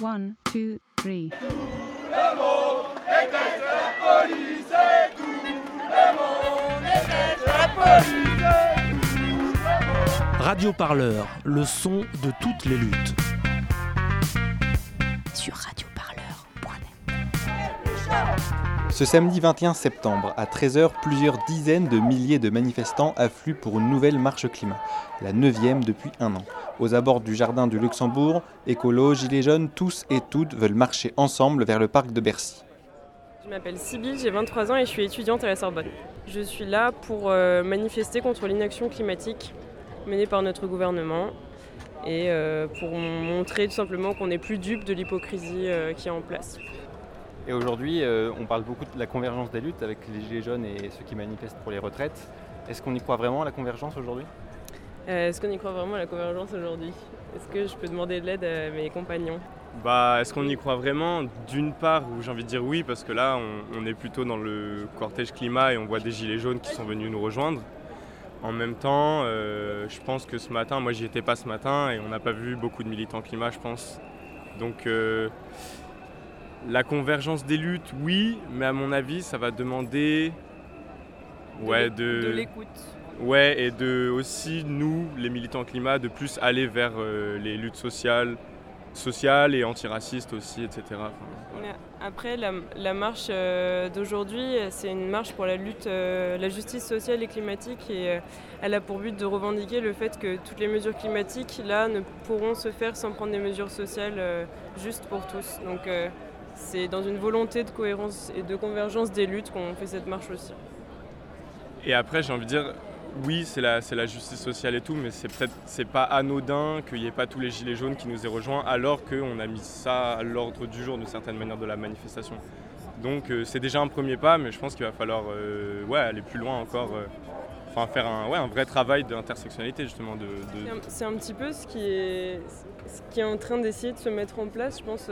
One, two, three. Radio Parleur, le son de toutes les luttes. Sur radioparleur.net. Ce samedi 21 septembre, à 13h, plusieurs dizaines de milliers de manifestants affluent pour une nouvelle marche climat, la neuvième depuis un an. Aux abords du jardin du Luxembourg, écolos, gilets jaunes, tous et toutes veulent marcher ensemble vers le parc de Bercy. Je m'appelle Sybille, j'ai 23 ans et je suis étudiante à la Sorbonne. Je suis là pour euh, manifester contre l'inaction climatique menée par notre gouvernement et euh, pour montrer tout simplement qu'on n'est plus dupe de l'hypocrisie euh, qui est en place. Et aujourd'hui, euh, on parle beaucoup de la convergence des luttes avec les gilets jaunes et ceux qui manifestent pour les retraites. Est-ce qu'on y croit vraiment à la convergence aujourd'hui? Euh, Est-ce qu'on y croit vraiment à la convergence aujourd'hui? Est-ce que je peux demander de l'aide à mes compagnons? Bah, est-ce qu'on y croit vraiment? D'une part, où j'ai envie de dire oui, parce que là, on, on est plutôt dans le cortège climat et on voit des gilets jaunes qui sont venus nous rejoindre. En même temps, euh, je pense que ce matin, moi j'y étais pas ce matin et on n'a pas vu beaucoup de militants climat, je pense. Donc euh, la convergence des luttes, oui, mais à mon avis, ça va demander ouais, De de, l'écoute. ouais, et de aussi nous, les militants climat, de plus aller vers euh, les luttes sociales, sociales et antiracistes aussi, etc. Enfin, voilà. Mais Après, la, la marche euh, d'aujourd'hui, c'est une marche pour la lutte, euh, la justice sociale et climatique, et euh, elle a pour but de revendiquer le fait que toutes les mesures climatiques, là, ne pourront se faire sans prendre des mesures sociales justes pour tous. Donc, c'est dans une volonté de cohérence et de convergence des luttes qu'on fait cette marche aussi. Et après, j'ai envie de dire, oui, c'est la, justice sociale et tout, mais c'est peut-être c'est pas anodin qu'il n'y ait pas tous les gilets jaunes qui nous aient rejoints, alors qu'on a mis ça à l'ordre du jour d'une certaine manière de la manifestation. Donc euh, c'est déjà un premier pas, mais je pense qu'il va falloir euh, ouais, aller plus loin encore, euh, enfin faire un, ouais, un vrai travail d'intersectionnalité justement. De, de- C'est un- C'est un petit peu ce qui est, ce qui est en train d'essayer de se mettre en place, je pense.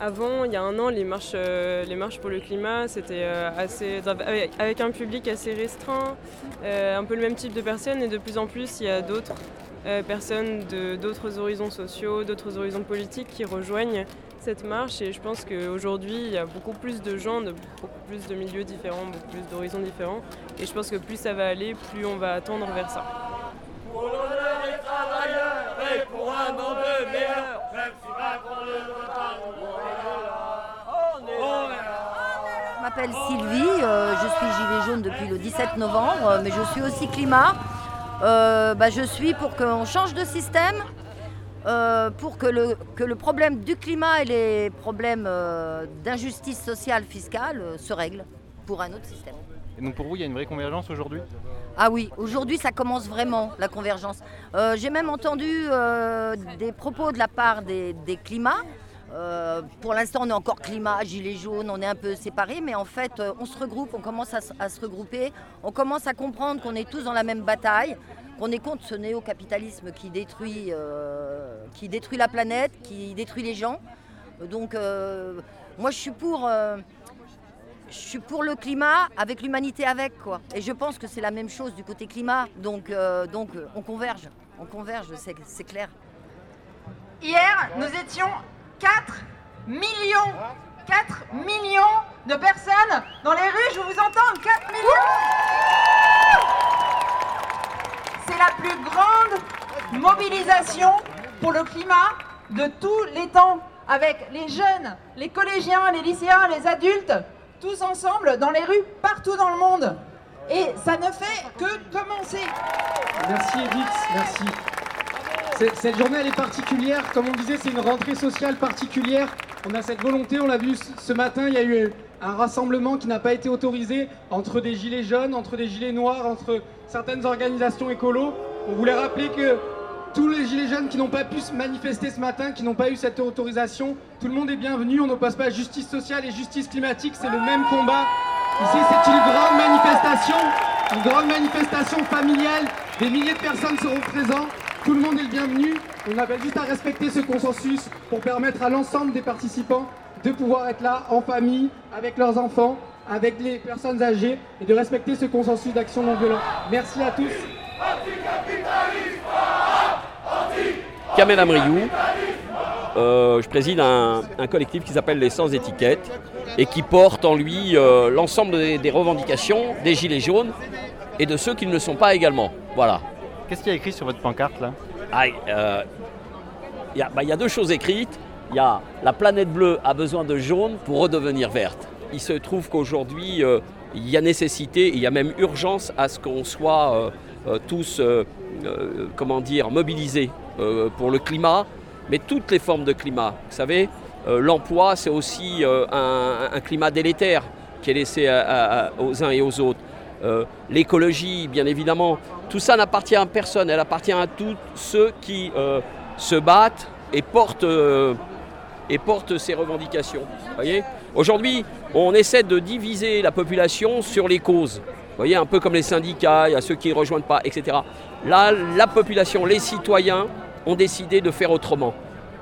Avant, il y a un an, les marches, euh, les marches pour le climat, c'était euh, assez, avec, un public assez restreint, euh, un peu le même type de personnes, et de plus en plus, il y a d'autres personnes de d'autres horizons sociaux, d'autres horizons politiques qui rejoignent cette marche. Et je pense qu'aujourd'hui, il y a beaucoup plus de gens, de beaucoup plus de milieux différents, beaucoup plus d'horizons différents. Et je pense que plus ça va aller, plus on va tendre vers ça. M'appelle Sylvie, euh, je suis gilet jaune depuis le 17 novembre, mais je suis aussi climat. Euh, bah, je suis pour qu'on change de système, euh, pour que le, que le problème du climat et les problèmes d'injustice sociale fiscale se règlent pour un autre système. Et donc pour vous, il y a une vraie convergence aujourd'hui? Ah oui, aujourd'hui ça commence vraiment la convergence. J'ai même entendu des propos de la part des, des climats. Euh, pour l'instant, on est encore climat, gilets jaunes, on est un peu séparés, mais en fait, euh, on se regroupe, on commence à, se- regrouper, on commence à comprendre qu'on est tous dans la même bataille, qu'on est contre ce néo-capitalisme qui détruit, euh, qui détruit la planète, qui détruit les gens. Donc, moi, je suis pour. je suis pour le climat avec l'humanité avec quoi. Et je pense que c'est la même chose du côté climat. Donc, donc on converge. On converge, c'est clair. Hier, nous étions 4 millions, 4 millions de personnes dans les rues, je vous entends, 4 millions C'est la plus grande mobilisation pour le climat de tous les temps, avec les jeunes, les collégiens, les lycéens, les adultes, tous ensemble dans les rues partout dans le monde. Et ça ne fait que commencer. Merci Edith, merci. Cette journée elle est particulière, comme on disait c'est une rentrée sociale particulière. On a cette volonté, on l'a vu ce- ce matin, il y a eu un rassemblement qui n'a pas été autorisé entre des gilets jaunes, entre des gilets noirs, entre certaines organisations écolos. On voulait rappeler que tous les gilets jaunes qui n'ont pas pu se manifester ce matin, qui n'ont pas eu cette autorisation, tout le monde est bienvenu, on n'oppose pas justice sociale et justice climatique, c'est le même combat. Ici c'est une grande manifestation, une grande manifestation familiale, des milliers de personnes seront présentes, tout le monde est le bienvenu. On appelle juste à respecter ce consensus pour permettre à l'ensemble des participants de pouvoir être là en famille, avec leurs enfants, avec les personnes âgées et de respecter ce consensus d'action non violente. Merci à tous. Kamel Amriou, euh, je préside un, collectif qui s'appelle les Sans Étiquettes et qui porte en lui euh, l'ensemble des revendications des Gilets jaunes et de ceux qui ne le sont pas également. Voilà. Qu'est-ce qu'il y a écrit sur votre pancarte là euh, Il y, a- bah, y a deux choses écrites. Il y a la planète bleue a besoin de jaune pour redevenir verte. Il se trouve qu'aujourd'hui, euh, il y a nécessité, il y a même urgence à ce qu'on soit euh, euh, tous, euh, euh, comment dire, mobilisés euh, pour le climat, mais toutes les formes de climat. Vous savez, euh, l'emploi, c'est aussi euh, un, climat délétère qui est laissé aux uns et aux autres. Euh, L'écologie, bien évidemment, tout ça n'appartient à personne, elle appartient à tous ceux qui euh, se battent et portent, euh, ces revendications. Aujourd'hui, on essaie de diviser la population sur les causes. Voyez, un peu comme les syndicats, il y a ceux qui ne rejoignent pas, etc. Là, la population, les citoyens ont décidé de faire autrement.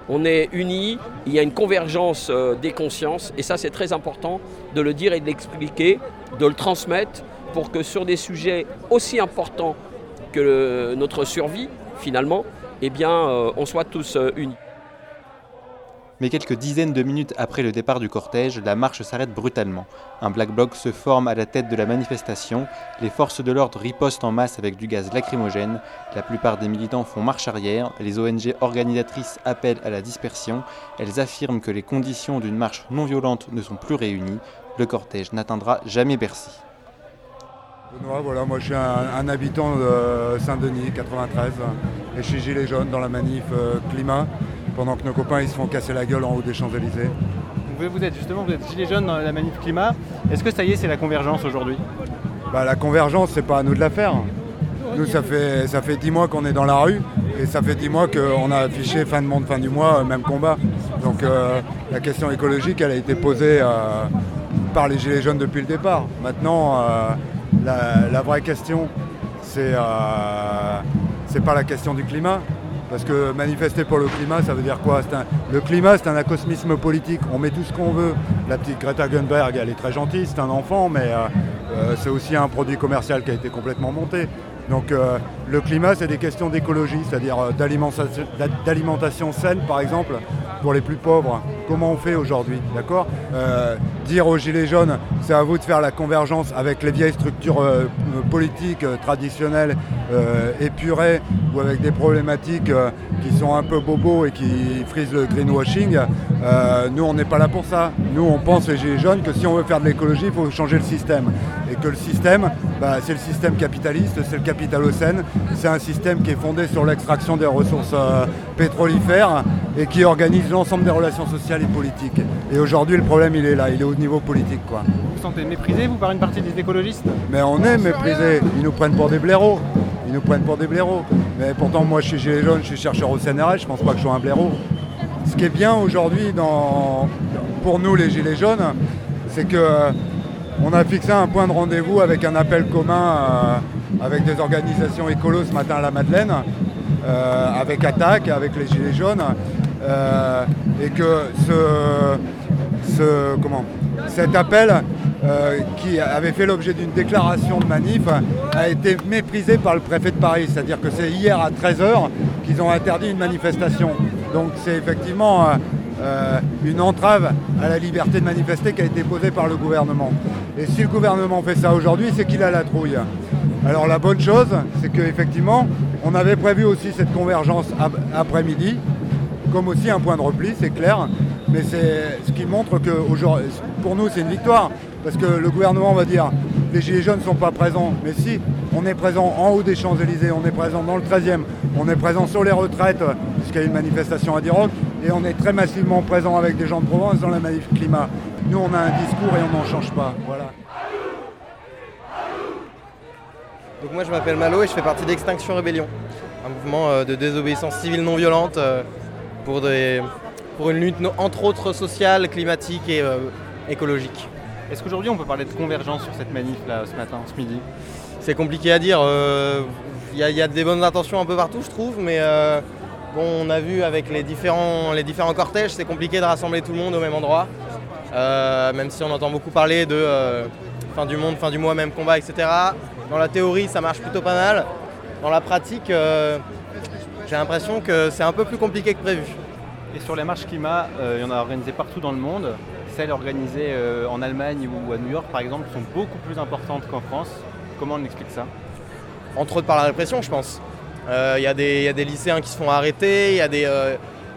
On est unis, il y a une convergence des consciences, et ça c'est très important de le dire et de l'expliquer, de le transmettre, pour que sur des sujets aussi importants que notre survie, finalement, eh bien, euh, on soit tous euh, unis. Mais quelques dizaines de minutes après le départ du cortège, la marche s'arrête brutalement. Un black bloc se forme à la tête de la manifestation, les forces de l'ordre ripostent en masse avec du gaz lacrymogène, la plupart des militants font marche arrière, les ONG organisatrices appellent à la dispersion, elles affirment que les conditions d'une marche non violente ne sont plus réunies, le cortège n'atteindra jamais Bercy. Benoît, voilà, moi je suis un, un habitant de Saint-Denis, 93, et je suis gilet jaune dans la manif euh, climat, pendant que nos copains ils se font casser la gueule en haut des Champs-Élysées. vous, vous êtes justement vous êtes gilet jaune dans la manif climat. Est-ce que ça y est, c'est la convergence aujourd'hui? Bah, la convergence, c'est pas à nous de la faire. Nous, ça fait, ça fait 10 mois qu'on est dans la rue, et ça fait 10 mois qu'on a affiché fin de monde, fin du mois, euh, même combat. Donc euh, la question écologique, elle a été posée euh, par les Gilets jaunes depuis le départ. Maintenant, la, vraie question, c'est euh, c'est pas la question du climat. Parce que manifester pour le climat, ça veut dire quoi? Un- Le climat, c'est un acosmisme politique. On met tout ce qu'on veut. La petite Greta Thunberg, elle est très gentille, c'est un enfant, mais euh, euh, c'est aussi un produit commercial qui a été complètement monté. Donc le climat, c'est des questions d'écologie, c'est-à-dire d'alimentation saine, par exemple, pour les plus pauvres. Comment on fait aujourd'hui, d'accord Euh, Dire aux Gilets jaunes, c'est à vous de faire la convergence avec les vieilles structures euh, euh, politiques traditionnelles, épurées, ou avec des problématiques qui sont un peu bobos et qui frisent le greenwashing. Nous, on n'est pas là pour ça. Nous, on pense, les Gilets jaunes, que si on veut faire de l'écologie, il faut changer le système. Et que le système, bah, c'est le système capitaliste, c'est le capitalocène. C'est un système qui est fondé sur l'extraction des ressources pétrolifères et qui organise l'ensemble des relations sociales et politiques. Et aujourd'hui, le problème, il est là, il est au niveau politique. Quoi. Vous vous sentez méprisé, vous, par une partie des écologistes? Mais on est méprisés. Ils nous prennent pour des blaireaux. Ils nous prennent pour des blaireaux. Mais pourtant, moi, je suis gilet jaune, je suis chercheur au CNRS, je pense pas que je sois un blaireau. Ce qui est bien aujourd'hui dans... pour nous, les gilets jaunes, c'est que euh, on a fixé un point de rendez-vous avec un appel commun euh, avec des organisations écolos ce matin à la Madeleine, euh, avec Attaque, avec les gilets jaunes, euh, et que ce, comment, cet appel euh, qui avait fait l'objet d'une déclaration de manif a été méprisé par le préfet de Paris. C'est-à-dire que c'est hier à 13h qu'ils ont interdit une manifestation. Donc c'est effectivement euh, une entrave à la liberté de manifester qui a été posée par le gouvernement. Et si le gouvernement fait ça aujourd'hui, c'est qu'il a la trouille. Alors la bonne chose, c'est qu'effectivement, on avait prévu aussi cette convergence ap- après-midi, comme aussi un point de repli, c'est clair. Mais c'est ce qui montre que pour nous, c'est une victoire. Parce que le gouvernement va dire les Gilets jaunes ne sont pas présents. Mais si, on est présent en haut des Champs-Élysées, on est présent dans le 13e, on est présent sur les retraites, puisqu'il y a une manifestation à Diroc, et on est très massivement présent avec des gens de Provence dans la manif climat. Nous, on a un discours et on n'en change pas. Voilà. Donc moi je m'appelle Malo et je fais partie d'Extinction Rébellion, un mouvement euh, de désobéissance civile non violente euh, pour, des- pour une lutte entre autres sociale, climatique et euh, écologique. Est-ce qu'aujourd'hui on peut parler de convergence sur cette manif là ce matin, ce midi? C'est compliqué à dire, euh, il y, a- il y a des bonnes intentions un peu partout je trouve, mais euh, bon, on a vu avec les différents, les différents cortèges, c'est compliqué de rassembler tout le monde au même endroit, Euh, même si on entend beaucoup parler de euh, fin du monde, fin du mois, même combat, etc. Dans la théorie ça marche plutôt pas mal, dans la pratique euh, j'ai l'impression que c'est un peu plus compliqué que prévu. Et sur les marches climat, euh, il y en a organisées partout dans le monde. Celles organisées euh, en Allemagne ou à New York, par exemple, sont beaucoup plus importantes qu'en France. Comment on explique ça? Entre autres par la répression, je pense. Il y, a des lycéens qui se font arrêter, il y a des,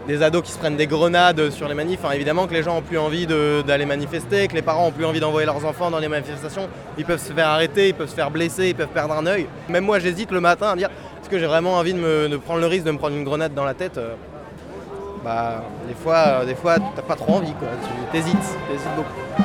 des ados qui se prennent des grenades sur les manifs. Évidemment que les gens ont plus envie d'aller manifester, que les parents ont plus envie d'envoyer leurs enfants dans les manifestations. Ils peuvent se faire arrêter, ils peuvent se faire blesser, ils peuvent perdre un œil. Même moi, j'hésite le matin à dire est-ce que j'ai vraiment envie de, prendre le risque de me prendre une grenade dans la tête Bah, des fois, des fois, t'as pas trop envie, quoi. Tu t'hésites, t'hésites beaucoup.